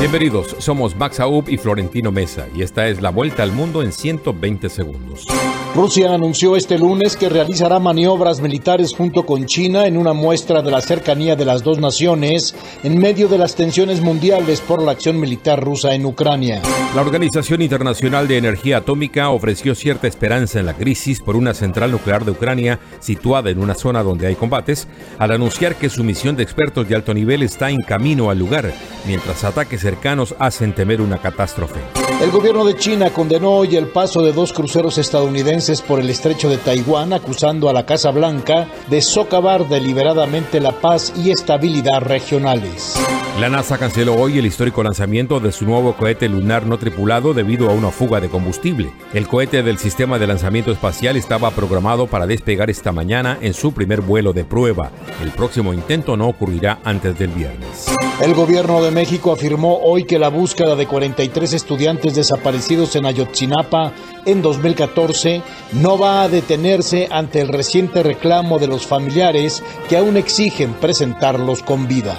Bienvenidos, somos Max Aub y Florentino Mesa y esta es la vuelta al mundo en 120 segundos. Rusia anunció este lunes que realizará maniobras militares junto con China en una muestra de la cercanía de las dos naciones en medio de las tensiones mundiales por la acción militar rusa en Ucrania. La Organización Internacional de Energía Atómica ofreció cierta esperanza en la crisis por una central nuclear de Ucrania situada en una zona donde hay combates, al anunciar que su misión de expertos de alto nivel está en camino al lugar, mientras ataques cercanos hacen temer una catástrofe. El gobierno de China condenó hoy el paso de dos cruceros estadounidenses por el estrecho de Taiwán, acusando a la Casa Blanca de socavar deliberadamente la paz y estabilidad regionales. La NASA canceló hoy el histórico lanzamiento de su nuevo cohete lunar no tripulado debido a una fuga de combustible. El cohete del sistema de lanzamiento espacial estaba programado para despegar esta mañana en su primer vuelo de prueba. El próximo intento no ocurrirá antes del viernes. El gobierno de México afirmó hoy que la búsqueda de 43 estudiantes desaparecidos en Ayotzinapa en 2014 no va a detenerse ante el reciente reclamo de los familiares que aún exigen presentarlos con vida.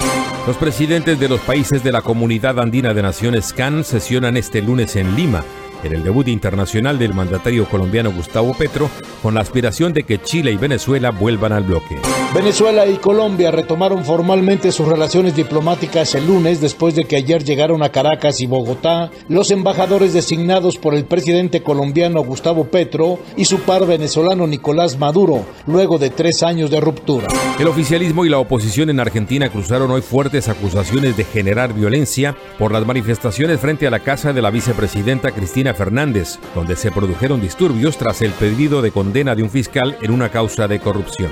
Los presidentes de los países de la Comunidad Andina de Naciones CAN sesionan este lunes en Lima en el debut internacional del mandatario colombiano Gustavo Petro, con la aspiración de que Chile y Venezuela vuelvan al bloque. Venezuela y Colombia retomaron formalmente sus relaciones diplomáticas el lunes después de que ayer llegaron a Caracas y Bogotá los embajadores designados por el presidente colombiano Gustavo Petro y su par venezolano Nicolás Maduro, luego de tres años de ruptura. El oficialismo y la oposición en Argentina cruzaron hoy fuertes acusaciones de generar violencia por las manifestaciones frente a la casa de la vicepresidenta Cristina Fernández, donde se produjeron disturbios tras el pedido de condena de un fiscal en una causa de corrupción.